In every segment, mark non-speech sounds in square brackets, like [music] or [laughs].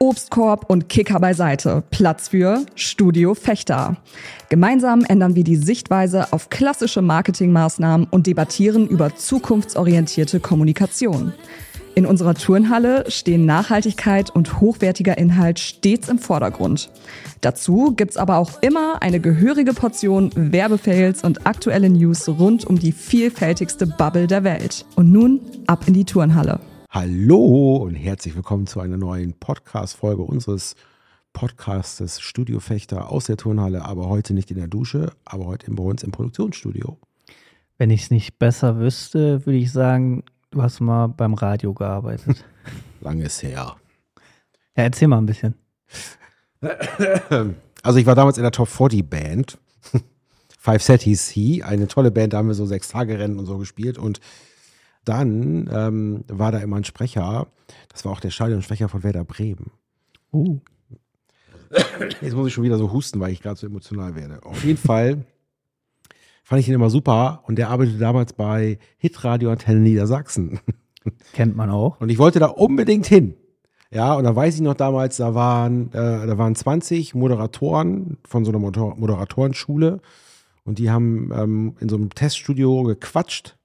Obstkorb und Kicker beiseite. Platz für Studio Fechter. Gemeinsam ändern wir die Sichtweise auf klassische Marketingmaßnahmen und debattieren über zukunftsorientierte Kommunikation. In unserer Turnhalle stehen Nachhaltigkeit und hochwertiger Inhalt stets im Vordergrund. Dazu gibt's aber auch immer eine gehörige Portion Werbefails und aktuelle News rund um die vielfältigste Bubble der Welt. Und nun ab in die Turnhalle. Hallo und herzlich willkommen zu einer neuen Podcast-Folge unseres Podcastes Studio Fechter aus der Turnhalle, aber heute nicht in der Dusche, aber heute bei uns im Produktionsstudio. Wenn ich es nicht besser wüsste, würde ich sagen, du hast mal beim Radio gearbeitet. [laughs] Langes her. Ja, erzähl mal ein bisschen. Also ich war damals in der Top 40 Band. [laughs] Five Set hieß sie, eine tolle Band, da haben wir so sechs Tage Rennen und so gespielt und dann ähm, war da immer ein Sprecher, das war auch der Stadionsprecher von Werder Bremen. Uh. Jetzt muss ich schon wieder so husten, weil ich gerade so emotional werde. Auf jeden Fall fand ich ihn immer super und der arbeitete damals bei Hitradio Antenne Niedersachsen. Kennt man auch. Und ich wollte da unbedingt hin. Ja, und da weiß ich noch damals, da waren, äh, da waren 20 Moderatoren von so einer Motor Moderatorenschule und die haben ähm, in so einem Teststudio gequatscht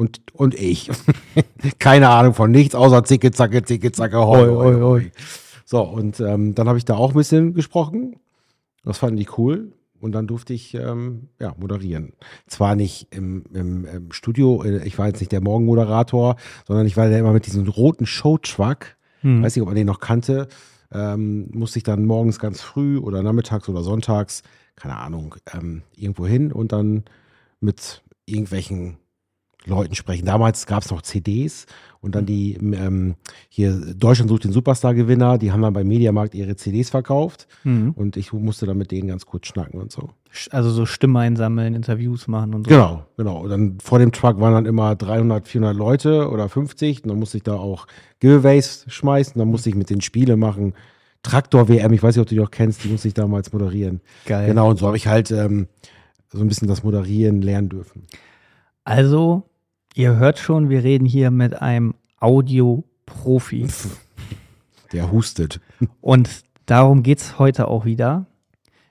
und, und ich. [laughs] Keine Ahnung von nichts, außer Zicke, Zacke, Zicke, Zacke, hoi, hoi, hoi. So, und ähm, dann habe ich da auch ein bisschen gesprochen. Das fanden die cool. Und dann durfte ich ähm, ja, moderieren. Zwar nicht im, im, im Studio, äh, ich war jetzt nicht der Morgenmoderator, sondern ich war da immer mit diesem roten Showtruck. Hm. Weiß nicht, ob man den noch kannte. Ähm, musste ich dann morgens ganz früh oder nachmittags oder sonntags, keine Ahnung, ähm, irgendwo hin und dann mit irgendwelchen Leuten sprechen. Damals gab es noch CDs und dann die ähm, hier Deutschland sucht den Superstar-Gewinner, die haben dann beim Mediamarkt ihre CDs verkauft mhm. und ich musste dann mit denen ganz kurz schnacken und so. Also so Stimmen einsammeln, Interviews machen und so. Genau, genau. Und dann vor dem Truck waren dann immer 300, 400 Leute oder 50 und dann musste ich da auch Giveaways schmeißen, dann musste ich mit den Spiele machen. Traktor WM, ich weiß nicht, ob du die auch kennst, die musste ich damals moderieren. Geil. Genau, und so habe ich halt ähm, so ein bisschen das Moderieren lernen dürfen. Also Ihr hört schon, wir reden hier mit einem Audio-Profi. [laughs] Der hustet. Und darum geht es heute auch wieder.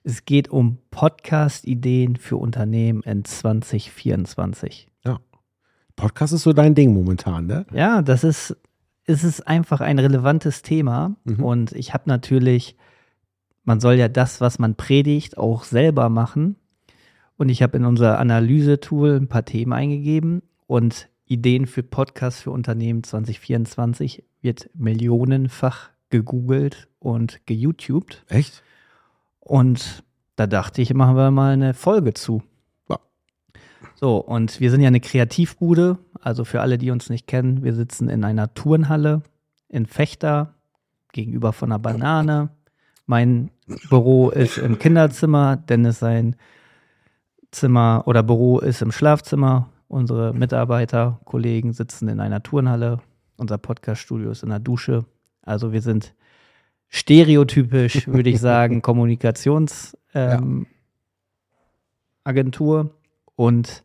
Es geht um Podcast-Ideen für Unternehmen in 2024. Ja. Podcast ist so dein Ding momentan, ne? Ja, das ist, es ist einfach ein relevantes Thema. Mhm. Und ich habe natürlich, man soll ja das, was man predigt, auch selber machen. Und ich habe in unser Analyse-Tool ein paar Themen eingegeben und Ideen für Podcasts für Unternehmen 2024 wird millionenfach gegoogelt und geYouTubed. Echt? Und da dachte ich, machen wir mal eine Folge zu. Ja. So, und wir sind ja eine Kreativbude. Also für alle, die uns nicht kennen, wir sitzen in einer Turnhalle in Fechter gegenüber von einer Banane. Mein Büro ist im Kinderzimmer, Dennis sein Zimmer oder Büro ist im Schlafzimmer Unsere Mitarbeiter, Kollegen sitzen in einer Turnhalle. Unser Podcaststudio ist in der Dusche. Also wir sind stereotypisch, [laughs] würde ich sagen, Kommunikationsagentur. Ähm, ja. Und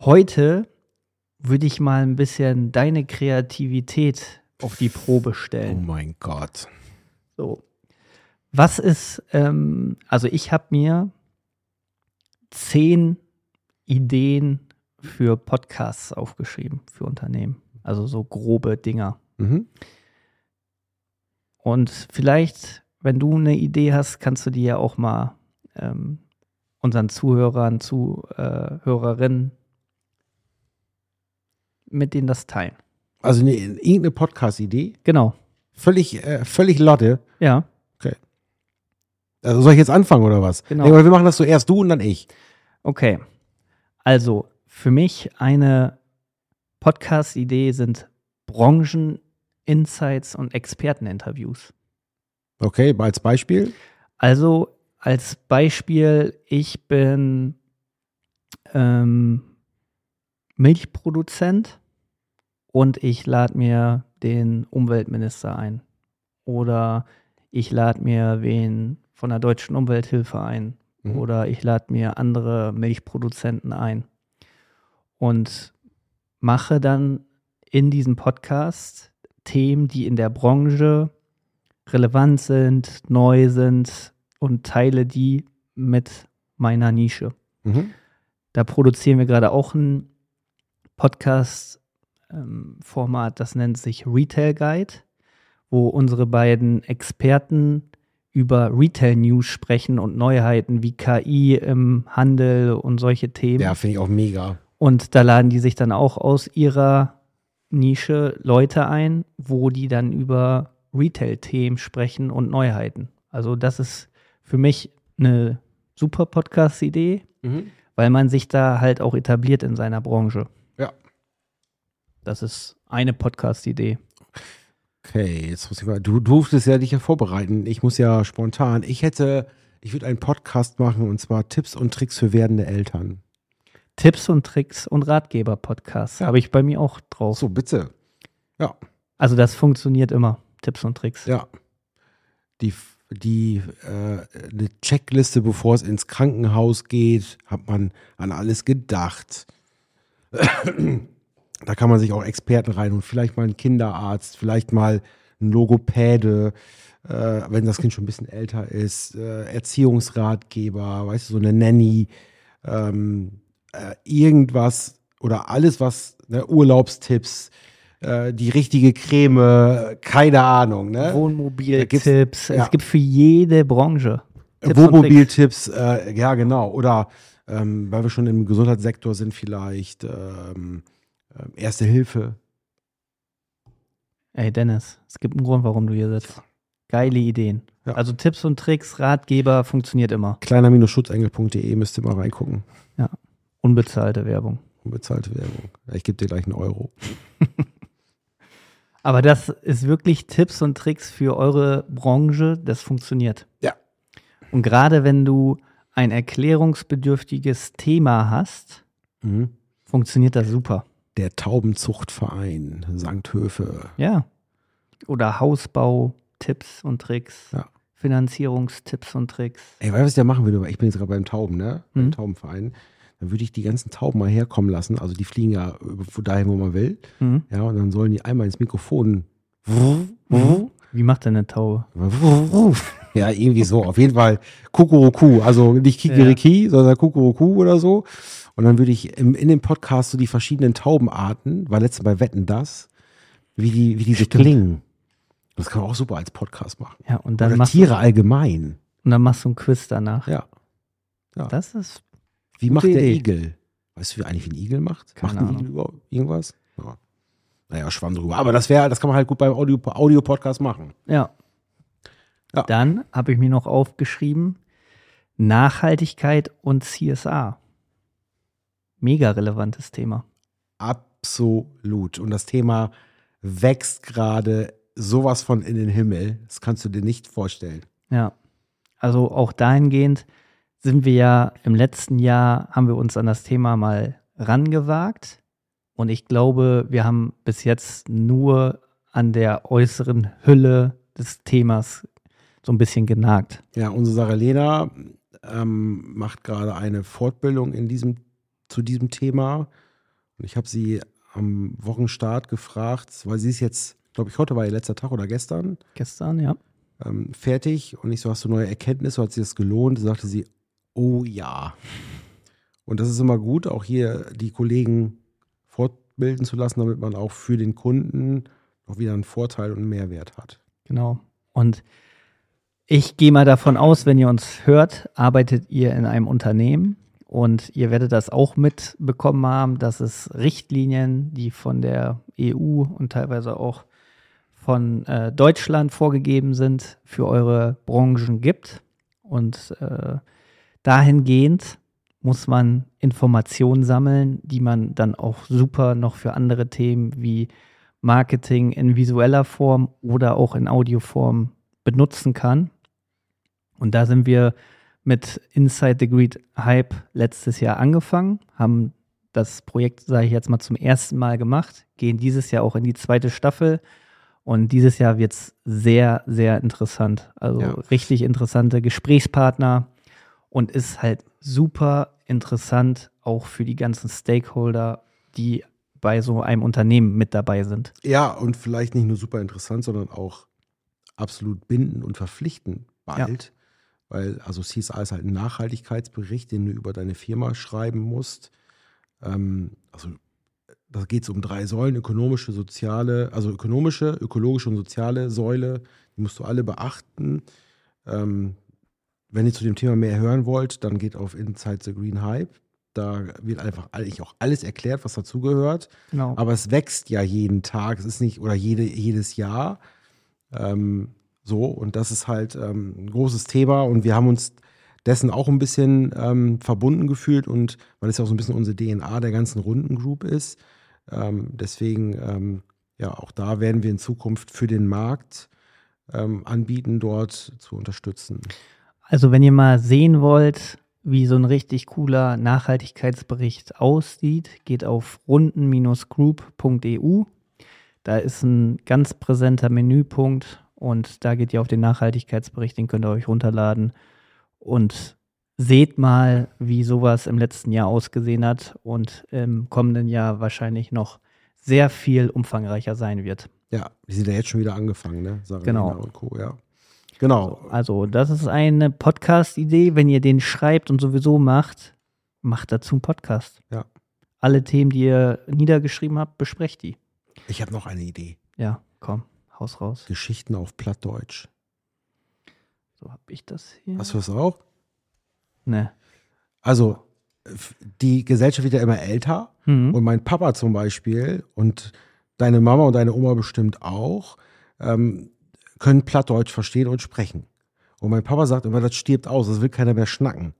heute würde ich mal ein bisschen deine Kreativität auf die Probe stellen. Oh mein Gott. So. Was ist, ähm, also ich habe mir zehn Ideen für Podcasts aufgeschrieben, für Unternehmen. Also so grobe Dinger. Mhm. Und vielleicht, wenn du eine Idee hast, kannst du die ja auch mal ähm, unseren Zuhörern, Zuhörerinnen mit denen das teilen. Also eine, irgendeine Podcast-Idee? Genau. Völlig, äh, völlig Lotte? Ja. Okay. Also soll ich jetzt anfangen oder was? Genau. Nee, wir machen das so erst du und dann ich. Okay. Also, für mich eine Podcast-Idee sind Branchen-Insights und Experteninterviews. Okay, als Beispiel? Also als Beispiel, ich bin ähm, Milchproduzent und ich lade mir den Umweltminister ein. Oder ich lade mir wen von der Deutschen Umwelthilfe ein. Mhm. Oder ich lade mir andere Milchproduzenten ein und mache dann in diesem Podcast Themen, die in der Branche relevant sind, neu sind und teile die mit meiner Nische. Mhm. Da produzieren wir gerade auch ein Podcast-Format, das nennt sich Retail Guide, wo unsere beiden Experten über Retail News sprechen und Neuheiten wie KI im Handel und solche Themen. Ja, finde ich auch mega. Und da laden die sich dann auch aus ihrer Nische Leute ein, wo die dann über Retail-Themen sprechen und Neuheiten. Also das ist für mich eine super Podcast-Idee, Mhm. weil man sich da halt auch etabliert in seiner Branche. Ja. Das ist eine Podcast-Idee. Okay, jetzt muss ich mal. Du durftest ja dich ja vorbereiten. Ich muss ja spontan. Ich hätte, ich würde einen Podcast machen und zwar Tipps und Tricks für werdende Eltern. Tipps und Tricks und Ratgeber-Podcast Ja. habe ich bei mir auch drauf. So, bitte. Ja, Also das funktioniert immer. Tipps und Tricks. ja. Die, die, äh, eine Checkliste, bevor es ins Krankenhaus geht, hat man an alles gedacht. [clears throat] da kann man sich auch Experten rein und vielleicht mal einen Kinderarzt, vielleicht mal ein Logopäde, äh, wenn das Kind schon ein bisschen älter ist, äh, Erziehungsratgeber, weißt du, so eine Nanny, ähm, äh, irgendwas oder alles, was, ne, Urlaubstipps, äh, die richtige Creme, keine Ahnung, ne? Wohnmobil-Tipps. ja. Es gibt für jede Branche. Wohnmobiltipps, äh, ja genau. Oder ähm, weil wir schon im Gesundheitssektor sind, vielleicht ähm, ähm, Erste Hilfe. Ey, Dennis, es gibt einen Grund, warum du hier sitzt. Geile Ideen. Ja. Also Tipps und Tricks, Ratgeber funktioniert immer. Kleiner-schutzengel.de müsst ihr mal reingucken. Unbezahlte Werbung. Unbezahlte Werbung. Ich gebe dir gleich einen Euro. [laughs] Aber das ist wirklich Tipps und Tricks für eure Branche. Das funktioniert. Ja. Und gerade wenn du ein erklärungsbedürftiges Thema hast, Mhm. funktioniert das super. Der Taubenzuchtverein St. Höfe. Ja. Oder Hausbau, Tipps und Tricks. Ja. Finanzierungstipps und Tricks. Ey, weißt du, was ich da machen würde? Ich bin jetzt gerade beim Tauben, ne? Beim Mhm. Taubenverein. Dann würde ich die ganzen Tauben mal herkommen lassen. Also die fliegen ja dahin, wo man will. Mhm. Ja, und dann sollen die einmal ins Mikrofon. Wie macht denn eine Taube? [laughs] Ja, irgendwie so. Auf jeden Fall Kukuruku. Also nicht Kikiriki, sondern Kukuruku oder so. Und dann würde ich im, in dem Podcast so die verschiedenen Taubenarten, war letztes Mal Wetten das, wie die, wie diese Stimmt. klingen. Das kann man auch super als Podcast machen. Ja, und dann, Oder Tiere allgemein. und dann machst du einen Quiz danach. Ja. Das ist, Wie Gute macht der Idee. Igel? Weißt du, wie eigentlich wie ein Igel macht? Keine macht ein Ahnung. Igel überhaupt irgendwas? Ja. Naja, schwamm drüber. Aber das wäre, das kann man halt gut beim Audio, Audio-Podcast machen. ja. Ja. Dann habe ich mir noch aufgeschrieben, Nachhaltigkeit und CSA. Mega relevantes Thema. Absolut. Und das Thema wächst gerade sowas von in den Himmel. Das kannst du dir nicht vorstellen. Ja. Also auch dahingehend sind wir ja im letzten Jahr, haben wir uns an das Thema mal rangewagt. Und ich glaube, wir haben bis jetzt nur an der äußeren Hülle des Themas so ein bisschen genagt. Ja, unsere Sarah Lena ähm, macht gerade eine Fortbildung in diesem, zu diesem Thema. Und ich habe sie am Wochenstart gefragt, weil sie ist jetzt, glaube ich, heute war ihr letzter Tag oder gestern. Gestern, ja. ähm, fertig und ich so, hast du neue Erkenntnisse, hat sie das gelohnt? Sagte sie, oh ja. Und das ist immer gut, auch hier die Kollegen fortbilden zu lassen, damit man auch für den Kunden auch wieder einen Vorteil und einen Mehrwert hat. Genau. Und ich gehe mal davon aus, wenn ihr uns hört, arbeitet ihr in einem Unternehmen und ihr werdet das auch mitbekommen haben, dass es Richtlinien, die von der EU und teilweise auch von äh, Deutschland vorgegeben sind, für eure Branchen gibt. Und äh, dahingehend muss man Informationen sammeln, die man dann auch super noch für andere Themen wie Marketing in visueller Form oder auch in Audioform benutzen kann. Und da sind wir mit Inside the Greed Hype letztes Jahr angefangen, haben das Projekt, sage ich jetzt mal, zum ersten Mal gemacht, gehen dieses Jahr auch in die zweite Staffel. Und dieses Jahr wird es sehr, sehr interessant. Also Ja. richtig interessante Gesprächspartner und ist halt super interessant auch für die ganzen Stakeholder, die bei so einem Unternehmen mit dabei sind. Ja, und vielleicht nicht nur super interessant, sondern auch absolut bindend und verpflichtend bald. Weil, also CSA ist halt ein Nachhaltigkeitsbericht, den du über deine Firma schreiben musst. Ähm, also da geht es um drei Säulen, ökonomische, soziale, also ökonomische, ökologische und soziale Säule, die musst du alle beachten. Ähm, wenn ihr zu dem Thema mehr hören wollt, dann geht auf Inside the Green Hype. Da wird einfach eigentlich auch alles erklärt, was dazugehört. Genau. Aber es wächst ja jeden Tag, es ist nicht, oder jede, jedes Jahr. Ähm, so, und das ist halt ähm, ein großes Thema und wir haben uns dessen auch ein bisschen ähm, verbunden gefühlt und weil es ja auch so ein bisschen unsere DNA der ganzen Rundengroup ist. Ähm, deswegen, ähm, ja, auch da werden wir in Zukunft für den Markt ähm, anbieten, dort zu unterstützen. Also wenn ihr mal sehen wollt, wie so ein richtig cooler Nachhaltigkeitsbericht aussieht, geht auf runden-group.eu. Da ist ein ganz präsenter Menüpunkt und da geht ihr auf den Nachhaltigkeitsbericht, den könnt ihr euch runterladen und seht mal, wie sowas im letzten Jahr ausgesehen hat und im kommenden Jahr wahrscheinlich noch sehr viel umfangreicher sein wird. Ja, die sind ja jetzt schon wieder angefangen, ne? Sarah Genau. Und Co., ja. Genau. Also, das ist eine Podcast-Idee. Wenn ihr den schreibt und sowieso macht, macht dazu einen Podcast. Ja. Alle Themen, die ihr niedergeschrieben habt, besprecht die. Ich habe noch eine Idee. Ja, komm, haus raus. Geschichten auf Plattdeutsch. So habe ich das hier. Hast du das auch? Ne. Also, die Gesellschaft wird ja immer älter. Mhm. Und mein Papa zum Beispiel und deine Mama und deine Oma bestimmt auch, ähm, können Plattdeutsch verstehen und sprechen. Und mein Papa sagt immer, das stirbt aus, das will keiner mehr schnacken.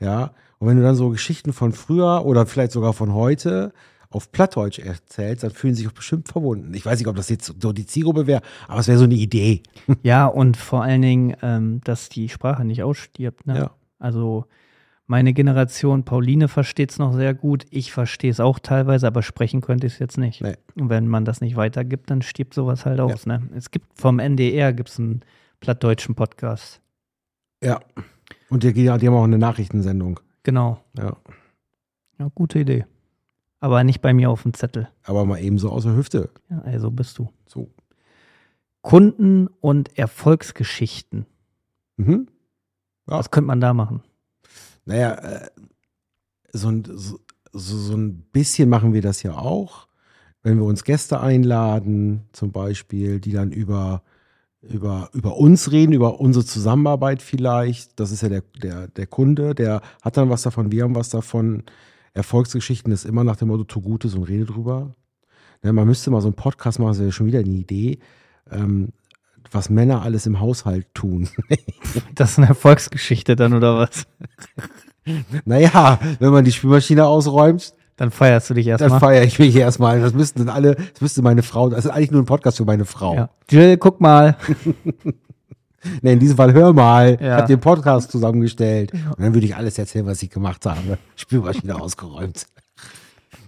Ja. Und wenn du dann so Geschichten von früher oder vielleicht sogar von heute auf Plattdeutsch erzählst, dann fühlen sie sich auch bestimmt verbunden. Ich weiß nicht, ob das jetzt so die Zielgruppe wäre, aber es wäre so eine Idee. Ja, und vor allen Dingen, ähm, dass die Sprache nicht ausstirbt. Ne? Ja. Also meine Generation, Pauline versteht es noch sehr gut. Ich verstehe es auch teilweise, aber sprechen könnte ich es jetzt nicht. Nee. Und wenn man das nicht weitergibt, dann stirbt sowas halt aus. Ne? Es gibt vom NDR gibt's einen plattdeutschen Podcast. Ja. Und die, die haben auch eine Nachrichtensendung. Genau. Ja. Ja, gute Idee. Aber nicht bei mir auf dem Zettel. Aber mal eben so aus der Hüfte. Ja, also bist du. So. Kunden- und Erfolgsgeschichten. Mhm. Ja. Was könnte man da machen? Naja, äh, so, ein, so, so ein bisschen machen wir das ja auch. Wenn wir uns Gäste einladen, zum Beispiel, die dann über, über, über uns reden, über unsere Zusammenarbeit vielleicht. Das ist ja der, der, der Kunde, der hat dann was davon, wir haben was davon. Erfolgsgeschichten ist immer nach dem Motto, tu Gutes und rede drüber. Ja, man müsste mal so einen Podcast machen, das wäre schon wieder eine Idee, ähm, was Männer alles im Haushalt tun. [laughs] Das ist eine Erfolgsgeschichte dann oder was? [laughs] naja, wenn man die Spülmaschine ausräumt, Dann feierst du dich Dann erstmal. feiere ich mich erstmal. Das müssten dann alle, das müsste meine Frau, das ist eigentlich nur ein Podcast für meine Frau. Ja. Jill, guck mal. [laughs] Nee, in diesem Fall hör mal. Ich Ja. habe den Podcast zusammengestellt. Und dann würde ich alles erzählen, was ich gemacht habe. Spülmaschine ausgeräumt.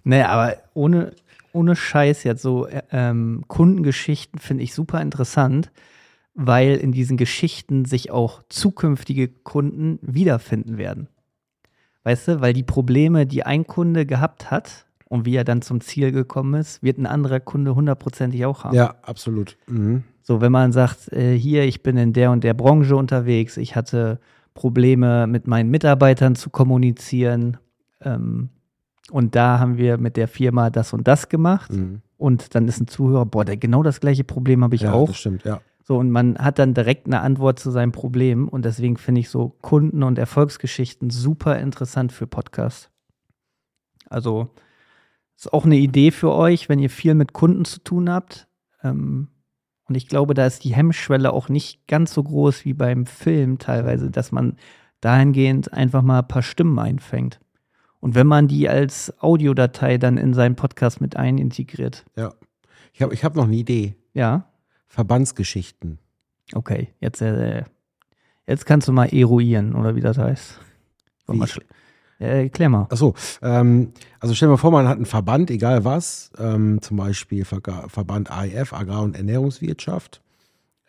Nee, aber ohne, ohne Scheiß jetzt so äh, ähm, Kundengeschichten finde ich super interessant, weil in diesen Geschichten sich auch zukünftige Kunden wiederfinden werden. Weißt du, weil die Probleme, die ein Kunde gehabt hat und wie er dann zum Ziel gekommen ist, wird ein anderer Kunde hundertprozentig auch haben. Ja, absolut. Mhm. So, wenn man sagt, äh, hier, ich bin in der und der Branche unterwegs, ich hatte Probleme mit meinen Mitarbeitern zu kommunizieren ähm, und da haben wir mit der Firma das und das gemacht Mhm. und dann ist ein Zuhörer, boah, der, genau das gleiche Problem habe ich Ja, auch. das stimmt, ja. So, und man hat dann direkt eine Antwort zu seinem Problem und deswegen finde ich so Kunden- und Erfolgsgeschichten super interessant für Podcasts. Also, ist auch eine Idee für euch, wenn ihr viel mit Kunden zu tun habt. Ähm, und ich glaube, da ist die Hemmschwelle auch nicht ganz so groß wie beim Film teilweise, dass man dahingehend einfach mal ein paar Stimmen einfängt. Und wenn man die als Audiodatei dann in seinen Podcast mit einintegriert. ja. Ich habe ich hab noch eine Idee. Ja, Verbandsgeschichten. Okay, jetzt, äh, jetzt kannst du mal eruieren, oder wie das heißt. Wie? mal schl- äh, erklär mal. Achso, ähm, also stell dir mal vor, man hat einen Verband, egal was, ähm, zum Beispiel Verga- Verband AIF, Agrar- und Ernährungswirtschaft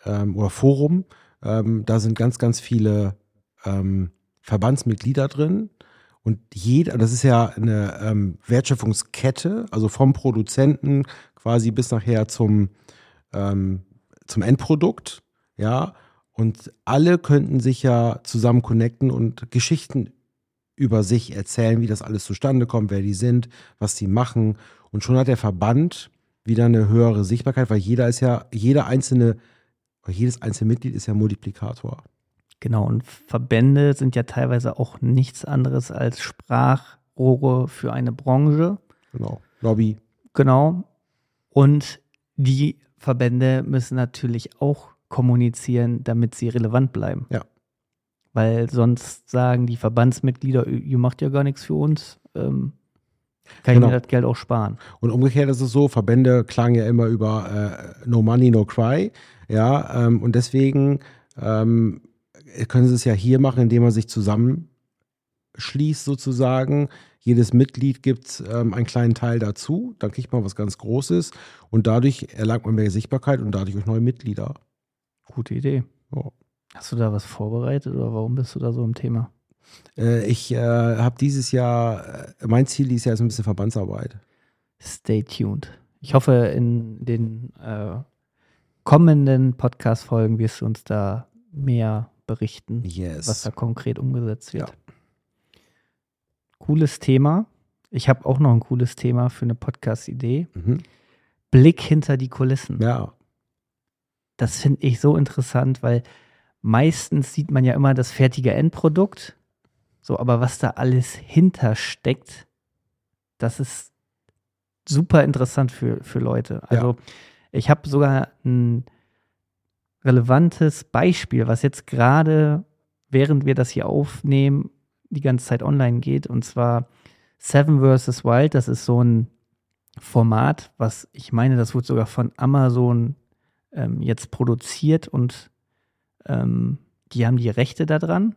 ähm, oder Forum. Ähm, da sind ganz, ganz viele ähm, Verbandsmitglieder drin. Und jeder, das ist ja eine ähm, Wertschöpfungskette, also vom Produzenten quasi bis nachher zum, ähm, zum Endprodukt. ja, und alle könnten sich ja zusammen connecten und Geschichten über sich erzählen, wie das alles zustande kommt, wer die sind, was die machen. Und schon hat der Verband wieder eine höhere Sichtbarkeit, weil jeder ist ja, jeder einzelne, jedes einzelne Mitglied ist ja Multiplikator. Genau, und Verbände sind ja teilweise auch nichts anderes als Sprachrohre für eine Branche. Genau. Lobby. Genau. Und die Verbände müssen natürlich auch kommunizieren, damit sie relevant bleiben. Ja. Weil sonst sagen die Verbandsmitglieder, ihr macht ja gar nichts für uns, ähm, kann Genau. ich mir das Geld auch sparen. Und umgekehrt ist es so, Verbände klagen ja immer über äh, No Money, No Cry. Ja, ähm, und deswegen ähm, können sie es ja hier machen, indem man sich zusammenschließt sozusagen. Jedes Mitglied gibt ähm, einen kleinen Teil dazu, dann kriegt man was ganz Großes und dadurch erlangt man mehr Sichtbarkeit und dadurch auch neue Mitglieder. Gute Idee. Ja. Hast du da was vorbereitet oder warum bist du da so im Thema? Äh, ich äh, habe dieses Jahr, äh, mein Ziel dieses Jahr ist ein bisschen Verbandsarbeit. Stay tuned. Ich hoffe, in den äh, kommenden Podcast-Folgen wirst du uns da mehr berichten, Yes. was da konkret umgesetzt wird. Cooles Thema. Ich habe auch noch ein cooles Thema für eine Podcast-Idee. Mhm. Blick hinter die Kulissen. Ja, Das finde ich so interessant, weil meistens sieht man ja immer das fertige Endprodukt. So, aber was da alles hintersteckt, das ist super interessant für, für Leute. Also, ich habe sogar ein relevantes Beispiel, was jetzt gerade, während wir das hier aufnehmen, die ganze Zeit online geht. Und zwar Seven vs. Wild. Das ist so ein Format, was ich meine, das wurde sogar von Amazon ähm, jetzt produziert und ähm, die haben die Rechte daran.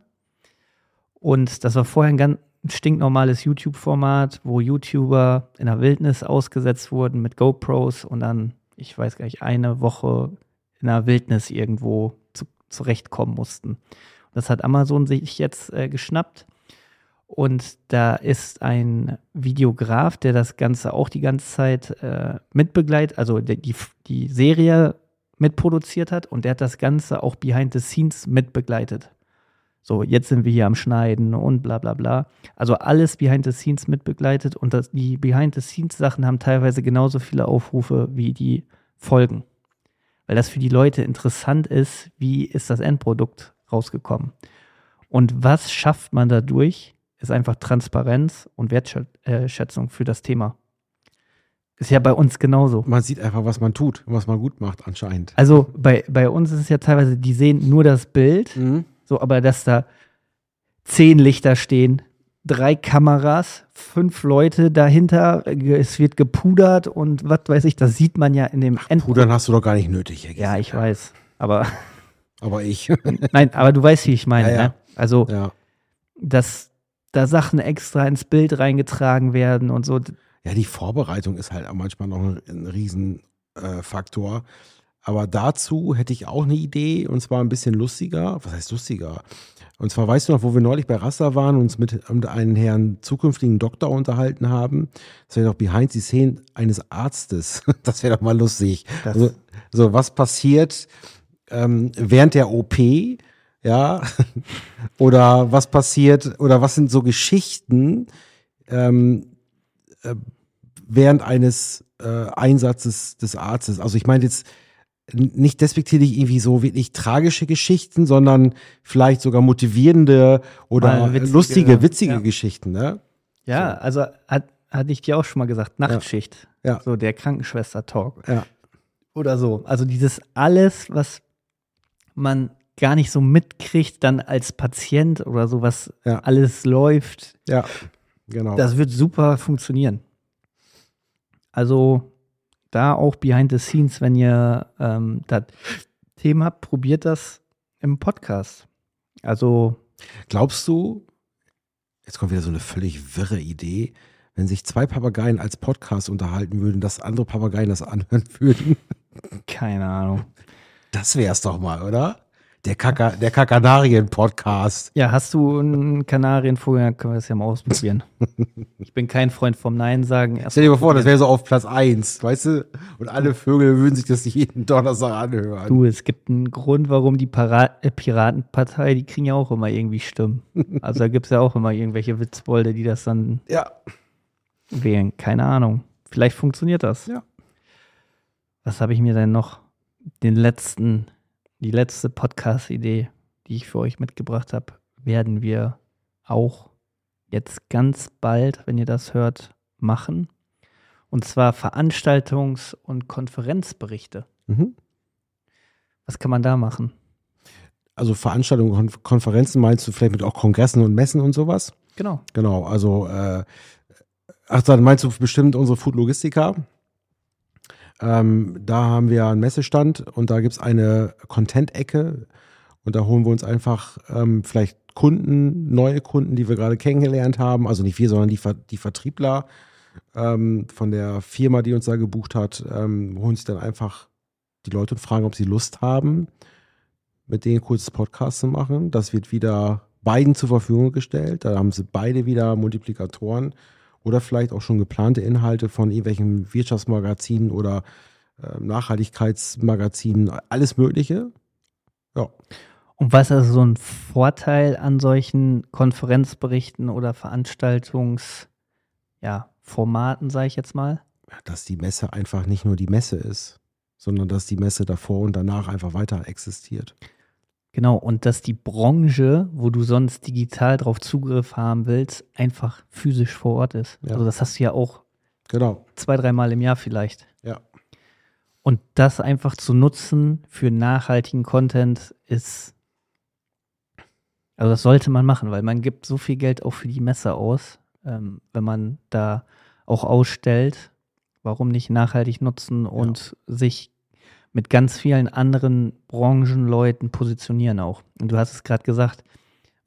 Und das war vorher ein ganz stinknormales YouTube-Format, wo YouTuber in der Wildnis ausgesetzt wurden mit GoPros und dann, ich weiß gar nicht, eine Woche in der Wildnis irgendwo zu, zurechtkommen mussten. Das hat Amazon sich jetzt äh, geschnappt. Und da ist ein Videograf, der das Ganze auch die ganze Zeit äh, mitbegleitet, also die, die Serie mitproduziert hat und der hat das Ganze auch behind the scenes mitbegleitet. So, jetzt sind wir hier am Schneiden und bla bla bla. Also alles behind the scenes mitbegleitet und das, die behind the scenes Sachen haben teilweise genauso viele Aufrufe wie die Folgen. Weil das für die Leute interessant ist, wie ist das Endprodukt rausgekommen. Und was schafft man dadurch, ist einfach Transparenz und Wertschätzung für das Thema. Ist ja bei uns genauso. man sieht einfach, was man tut und was man gut macht anscheinend. Also bei, bei uns ist es ja teilweise, die sehen nur das Bild, Mhm. so, aber dass da zehn Lichter stehen, drei Kameras, fünf Leute dahinter, es wird gepudert und was weiß ich, das sieht man ja in dem Endprodukt. Pudern hast du doch gar nicht nötig. Herr Ja, ich weiß. Aber [laughs] Aber ich. [laughs] nein, aber du weißt, wie ich meine. Ja, ja. Ne? Also, ja. dass da Sachen extra ins Bild reingetragen werden und so. ja, die Vorbereitung ist halt auch manchmal noch ein, ein Riesenfaktor. Äh. Aber dazu hätte ich auch eine Idee und zwar ein bisschen lustiger. Was heißt lustiger? Und zwar weißt du noch, wo wir neulich bei Rasta waren und uns mit, einem Herrn zukünftigen Doktor unterhalten haben. Das wäre doch behind the scene eines Arztes. [laughs] Das wäre doch mal lustig. Also, so, was passiert ähm, während der OP? Ja. [laughs] oder was passiert, oder was sind so Geschichten, ähm, äh, während eines äh, Einsatzes des Arztes. Also ich meine jetzt nicht despektierlich irgendwie so wirklich tragische Geschichten, sondern vielleicht sogar motivierende oder witzige, lustige, witzige ja. Geschichten, ne? Ja, also hat, hatte ich dir auch schon mal gesagt, Nachtschicht. Ja. So der Krankenschwester-Talk. Ja. Oder so. Also dieses alles, was man gar nicht so mitkriegt, dann als Patient oder so, was Ja. alles läuft, Ja, genau. das wird super funktionieren. Also da auch behind the scenes, wenn ihr ähm, das Thema habt, probiert das im Podcast. Also Glaubst du, jetzt kommt wieder so eine völlig wirre Idee, wenn sich zwei Papageien als Podcast unterhalten würden, dass andere Papageien das anhören [laughs] würden? keine Ahnung. Das wär's doch mal, oder? Der, Kaka, der Kakanarien-Podcast. Ja, hast du einen Kanarienvogel, dann können wir das ja mal ausprobieren. [laughs] ich bin kein Freund vom Nein sagen. Erst Stell dir mal vor, das wäre so auf Platz 1, weißt du? Und alle Vögel würden sich das jeden Donnerstag anhören. Du, es gibt einen Grund, warum die Para äh, Piratenpartei, die kriegen ja auch immer irgendwie Stimmen. [laughs] Also da gibt es ja auch immer irgendwelche Witzbolde, die das dann Ja. wählen. Keine Ahnung. Vielleicht funktioniert das. Ja. Was habe ich mir denn noch? Den letzten, die letzte Podcast-Idee, die ich für euch mitgebracht habe, werden wir auch jetzt ganz bald, wenn ihr das hört, machen. Und zwar Veranstaltungs- und Konferenzberichte. Mhm. Was kann man da machen? Also Veranstaltungen, Kon Konferenzen meinst du vielleicht mit auch Kongressen und Messen und sowas? Genau. Genau, also äh, ach, dann meinst du bestimmt unsere Food Logistica. Ähm, da haben wir einen Messestand und da gibt es eine Content-Ecke und da holen wir uns einfach ähm, vielleicht Kunden, neue Kunden, die wir gerade kennengelernt haben. Also nicht wir, sondern die, Ver die Vertriebler ähm, von der Firma, die uns da gebucht hat, ähm, holen sich dann einfach die Leute und fragen, ob sie Lust haben, mit denen kurz Podcast zu machen. Das wird wieder beiden zur Verfügung gestellt. Da haben sie beide wieder Multiplikatoren oder vielleicht auch schon geplante Inhalte von irgendwelchen Wirtschaftsmagazinen oder äh, Nachhaltigkeitsmagazinen, alles Mögliche. Ja. Und was ist so ein Vorteil an solchen Konferenzberichten oder Veranstaltungsformaten, ja, sage ich jetzt mal? Dass die Messe einfach nicht nur die Messe ist, sondern dass die Messe davor und danach einfach weiter existiert. Genau, und dass die Branche, wo du sonst digital drauf Zugriff haben willst, einfach physisch vor Ort ist. Ja. Also das hast du ja auch Genau. zwei, dreimal im Jahr vielleicht. Ja. Und das einfach zu nutzen für nachhaltigen Content ist, also das sollte man machen, weil man gibt so viel Geld auch für die Messe aus, ähm, wenn man da auch ausstellt. Warum nicht nachhaltig nutzen und sich mit ganz vielen anderen Branchenleuten positionieren auch. Und du hast es gerade gesagt,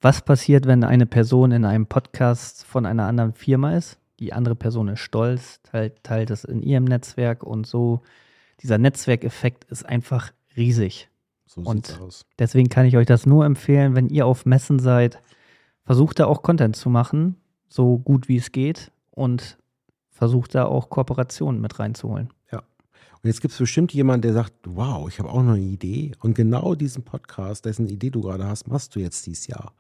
was passiert, wenn eine Person in einem Podcast von einer anderen Firma ist? Die andere Person ist stolz, teilt, teilt es in ihrem Netzwerk und so. Dieser Netzwerkeffekt ist einfach riesig. So Und- aus. Deswegen kann ich euch das nur empfehlen, wenn ihr auf Messen seid, versucht da auch Content zu machen, so gut wie es geht und versucht da auch Kooperationen mit reinzuholen. Und jetzt gibt es bestimmt jemanden, der sagt, wow, ich habe auch noch eine Idee. Und genau diesen Podcast, dessen Idee du gerade hast, machst du jetzt dieses Jahr.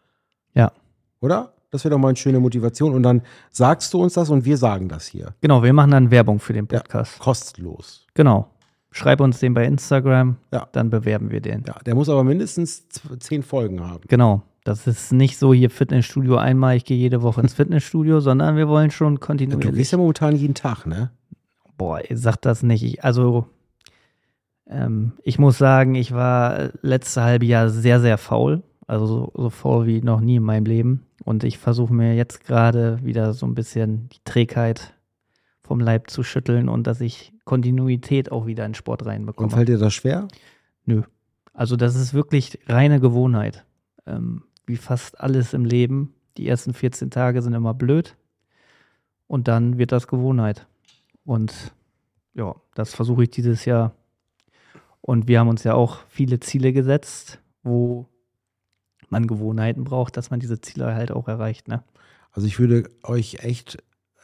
Ja. Oder? Das wäre doch mal eine schöne Motivation. Und dann sagst du uns das und wir sagen das hier. Genau, wir machen dann Werbung für den Ja. Podcast. Kostenlos. Genau. Schreib uns den bei Instagram, Ja. dann bewerben wir den. Ja, der muss aber mindestens zehn Folgen haben. Genau. Das ist nicht so hier Fitnessstudio einmal, ich gehe jede Woche ins [laughs] Fitnessstudio, sondern wir wollen schon Du kontinuierlich. gehst ja momentan jeden Tag, ne? Boah, sagt das nicht. Ich, also, ähm, ich muss sagen, ich war letzte halbe Jahr sehr, sehr faul. Also so, so faul wie noch nie in meinem Leben. Und ich versuche mir jetzt gerade wieder so ein bisschen die Trägheit vom Leib zu schütteln und dass ich Kontinuität auch wieder in Sport Und reinbekomme. fällt dir das schwer? Also das ist wirklich reine Gewohnheit. Ähm, wie fast alles im Leben. Die ersten 14 Tage sind immer blöd. Und dann wird das Gewohnheit. Und ja, das versuche ich dieses Jahr. Und wir haben uns ja auch viele Ziele gesetzt, wo man Gewohnheiten braucht, dass man diese Ziele halt auch erreicht. Ne? Also ich würde euch echt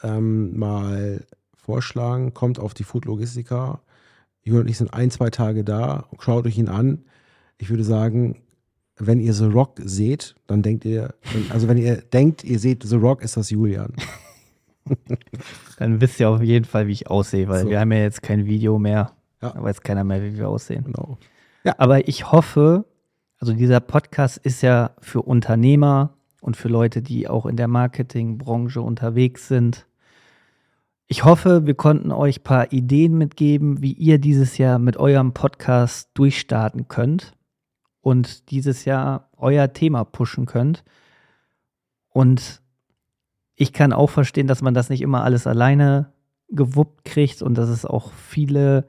ähm, mal vorschlagen, kommt auf die Food Logistica. Jürgen und ich sind ein, zwei Tage da, schaut euch ihn an. Ich würde sagen, wenn ihr The Rock seht, dann denkt ihr, also wenn ihr denkt, ihr seht The Rock, ist das Julian. Dann wisst ihr auf jeden Fall, wie ich aussehe, weil So. wir haben ja jetzt kein Video mehr. Ja. Da weiß keiner mehr, wie wir aussehen. Genau. Aber ich hoffe, also dieser Podcast ist ja für Unternehmer und für Leute, die auch in der Marketingbranche unterwegs sind. Ich hoffe, wir konnten euch ein paar Ideen mitgeben, wie ihr dieses Jahr mit eurem Podcast durchstarten könnt und dieses Jahr euer Thema pushen könnt. Und ich kann auch verstehen, dass man das nicht immer alles alleine gewuppt kriegt und dass es auch viele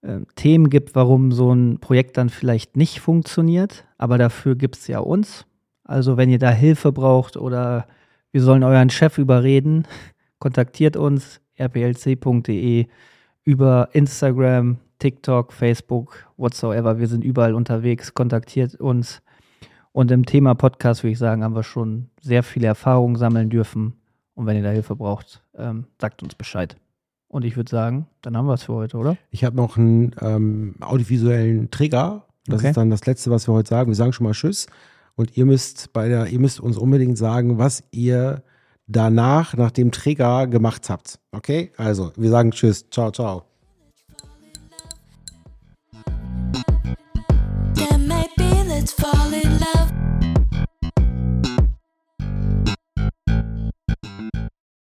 äh, Themen gibt, warum so ein Projekt dann vielleicht nicht funktioniert. Aber dafür gibt es ja uns. Also wenn ihr da Hilfe braucht oder wir sollen euren Chef überreden, [laughs] kontaktiert uns rplc.de über Instagram, TikTok, Facebook, whatsoever. Wir sind überall unterwegs. Kontaktiert uns. Und im Thema Podcast würde ich sagen, haben wir schon sehr viele Erfahrungen sammeln dürfen. Und wenn ihr da Hilfe braucht, ähm, sagt uns Bescheid. Und ich würde sagen, dann haben wir es für heute, oder? Ich habe noch einen ähm, audiovisuellen Trigger. Das Okay. ist dann das Letzte, was wir heute sagen. Wir sagen schon mal Tschüss. Und ihr müsst bei der, ihr müsst uns unbedingt sagen, was ihr danach, nach dem Trigger gemacht habt. Okay? Also, wir sagen Tschüss. Ciao, ciao.